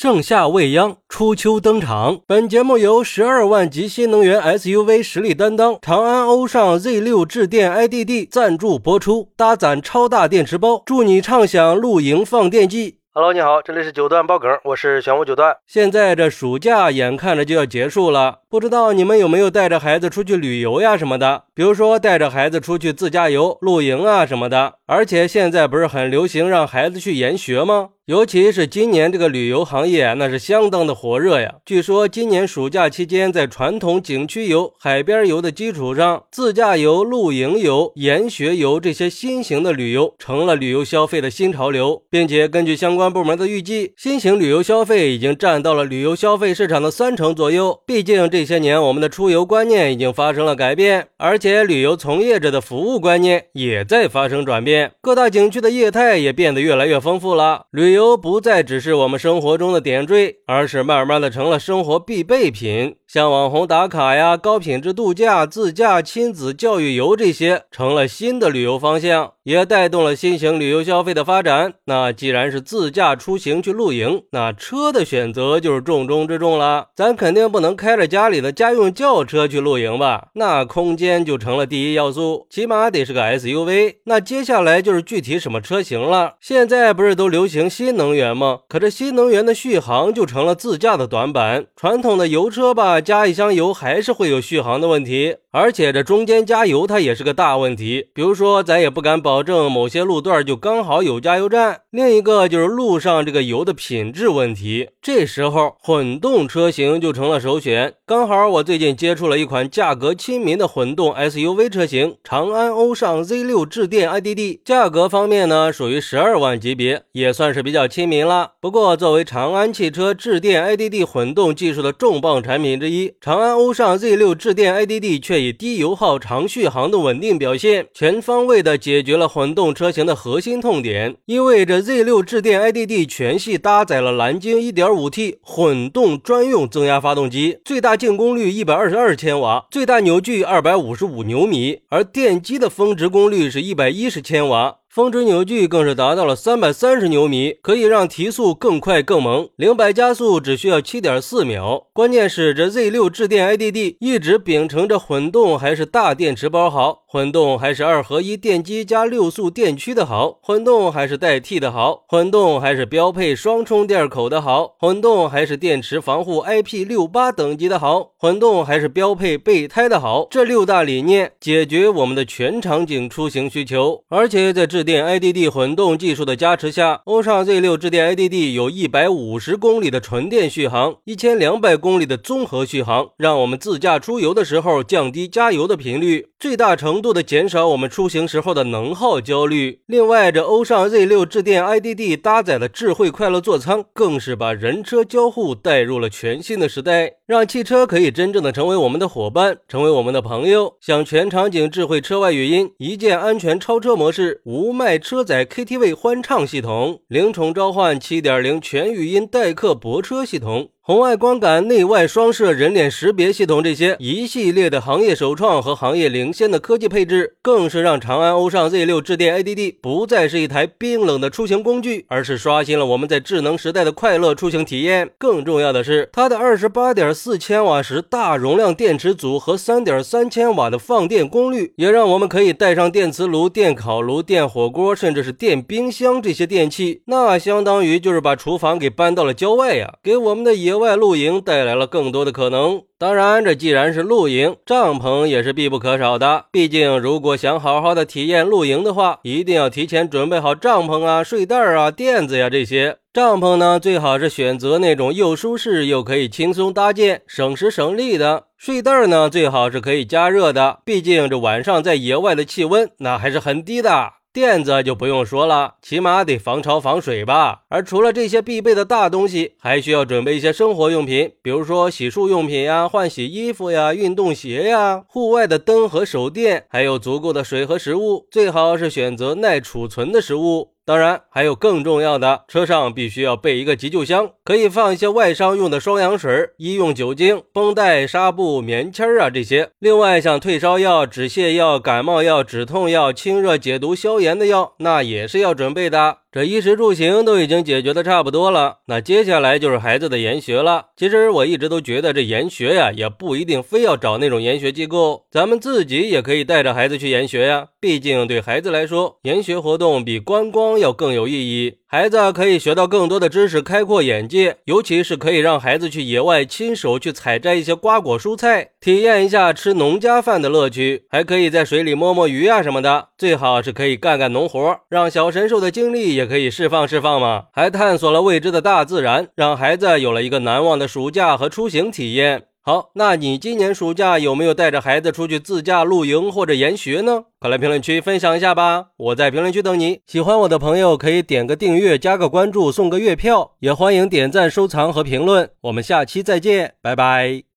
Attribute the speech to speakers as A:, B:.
A: 盛夏未央，初秋登场。本节目由十二万级新能源 SUV 实力担当长安欧尚 Z 六智电 IDD 赞助播出，搭载超大电池包，助你畅享露营放电季。Hello，你好，这里是九段爆梗，我是玄武九段。现在这暑假眼看着就要结束了，不知道你们有没有带着孩子出去旅游呀什么的？比如说带着孩子出去自驾游、露营啊什么的。而且现在不是很流行让孩子去研学吗？尤其是今年这个旅游行业，那是相当的火热呀。据说今年暑假期间，在传统景区游、海边游的基础上，自驾游、露营游、研学游这些新型的旅游成了旅游消费的新潮流，并且根据相关部门的预计，新型旅游消费已经占到了旅游消费市场的三成左右。毕竟这些年我们的出游观念已经发生了改变，而且旅游从业者的服务观念也在发生转变，各大景区的业态也变得越来越丰富了。旅游不再只是我们生活中的点缀，而是慢慢的成了生活必备品。像网红打卡呀、高品质度假、自驾、亲子教育游这些，成了新的旅游方向，也带动了新型旅游消费的发展。那既然是自驾出行去露营，那车的选择就是重中之重了。咱肯定不能开着家里的家用轿车去露营吧？那空间就成了第一要素，起码得是个 SUV。那接下来就是具体什么车型了。现在不是都流行新能源吗？可这新能源的续航就成了自驾的短板。传统的油车吧。加一箱油还是会有续航的问题，而且这中间加油它也是个大问题。比如说，咱也不敢保证某些路段就刚好有加油站。另一个就是路上这个油的品质问题，这时候混动车型就成了首选。刚好我最近接触了一款价格亲民的混动 SUV 车型——长安欧尚 Z6 智电 IDD。价格方面呢，属于十二万级别，也算是比较亲民了。不过，作为长安汽车智电 IDD 混动技术的重磅产品之，一长安欧尚 Z6 智电 IDD 却低油耗、长续航的稳定表现，全方位的解决了混动车型的核心痛点。意味着 Z6 智电 IDD 全系搭载了蓝鲸 1.5T 混动专用增压发动机，最大净功率122千瓦，最大扭矩255牛米，而电机的峰值功率是110千瓦。峰值扭矩更是达到了三百三十牛米，可以让提速更快更猛，零百加速只需要七点四秒。关键是这 Z 六智电 IDD 一直秉承着混动还是大电池包好，混动还是二合一电机加六速电驱的好，混动还是代替的好，混动还是标配双充电口的好，混动还是电池防护 IP 六八等级的好，混动还是标配备胎的好。这六大理念解决我们的全场景出行需求，而且在智电 IDD 混动技术的加持下，欧尚 Z6 智电 IDD 有一百五十公里的纯电续航，一千两百公里的综合续航，让我们自驾出游的时候降低加油的频率，最大程度的减少我们出行时候的能耗焦虑。另外，这欧尚 Z6 智电 IDD 搭载的智慧快乐座舱，更是把人车交互带入了全新的时代，让汽车可以真正的成为我们的伙伴，成为我们的朋友。像全场景智慧车外语音、一键安全超车模式、无。不卖车载 KTV 欢唱系统，灵宠召唤7.0全语音代客泊车系统。红外光感、内外双摄人脸识别系统，这些一系列的行业首创和行业领先的科技配置，更是让长安欧尚 Z6 智电 IDD 不再是一台冰冷的出行工具，而是刷新了我们在智能时代的快乐出行体验。更重要的是，它的28.4千瓦时大容量电池组和3.3千瓦的放电功率，也让我们可以带上电磁炉、电烤炉、电火锅，甚至是电冰箱这些电器，那相当于就是把厨房给搬到了郊外呀，给我们的野。外露营带来了更多的可能。当然，这既然是露营，帐篷也是必不可少的。毕竟，如果想好好的体验露营的话，一定要提前准备好帐篷啊、睡袋啊、垫子呀这些。帐篷呢，最好是选择那种又舒适又可以轻松搭建、省时省力的。睡袋呢，最好是可以加热的。毕竟这晚上在野外的气温那还是很低的。垫子就不用说了，起码得防潮防水吧。而除了这些必备的大东西，还需要准备一些生活用品，比如说洗漱用品呀、换洗衣服呀、运动鞋呀、户外的灯和手电，还有足够的水和食物，最好是选择耐储存的食物。当然，还有更重要的，车上必须要备一个急救箱，可以放一些外伤用的双氧水、医用酒精、绷带、纱布、棉签啊这些。另外，像退烧药、止泻药、感冒药、止痛药、清热解毒消炎的药，那也是要准备的。这衣食住行都已经解决的差不多了，那接下来就是孩子的研学了。其实我一直都觉得这研学呀，也不一定非要找那种研学机构，咱们自己也可以带着孩子去研学呀。毕竟对孩子来说，研学活动比观光要更有意义。孩子可以学到更多的知识，开阔眼界，尤其是可以让孩子去野外亲手去采摘一些瓜果蔬菜，体验一下吃农家饭的乐趣。还可以在水里摸摸鱼啊什么的，最好是可以干干农活，让小神兽的精力也可以释放释放嘛。还探索了未知的大自然，让孩子有了一个难忘的暑假和出行体验。好，那你今年暑假有没有带着孩子出去自驾露营或者研学呢？快来评论区分享一下吧！我在评论区等你。喜欢我的朋友可以点个订阅、加个关注、送个月票，也欢迎点赞、收藏和评论。我们下期再见，拜拜。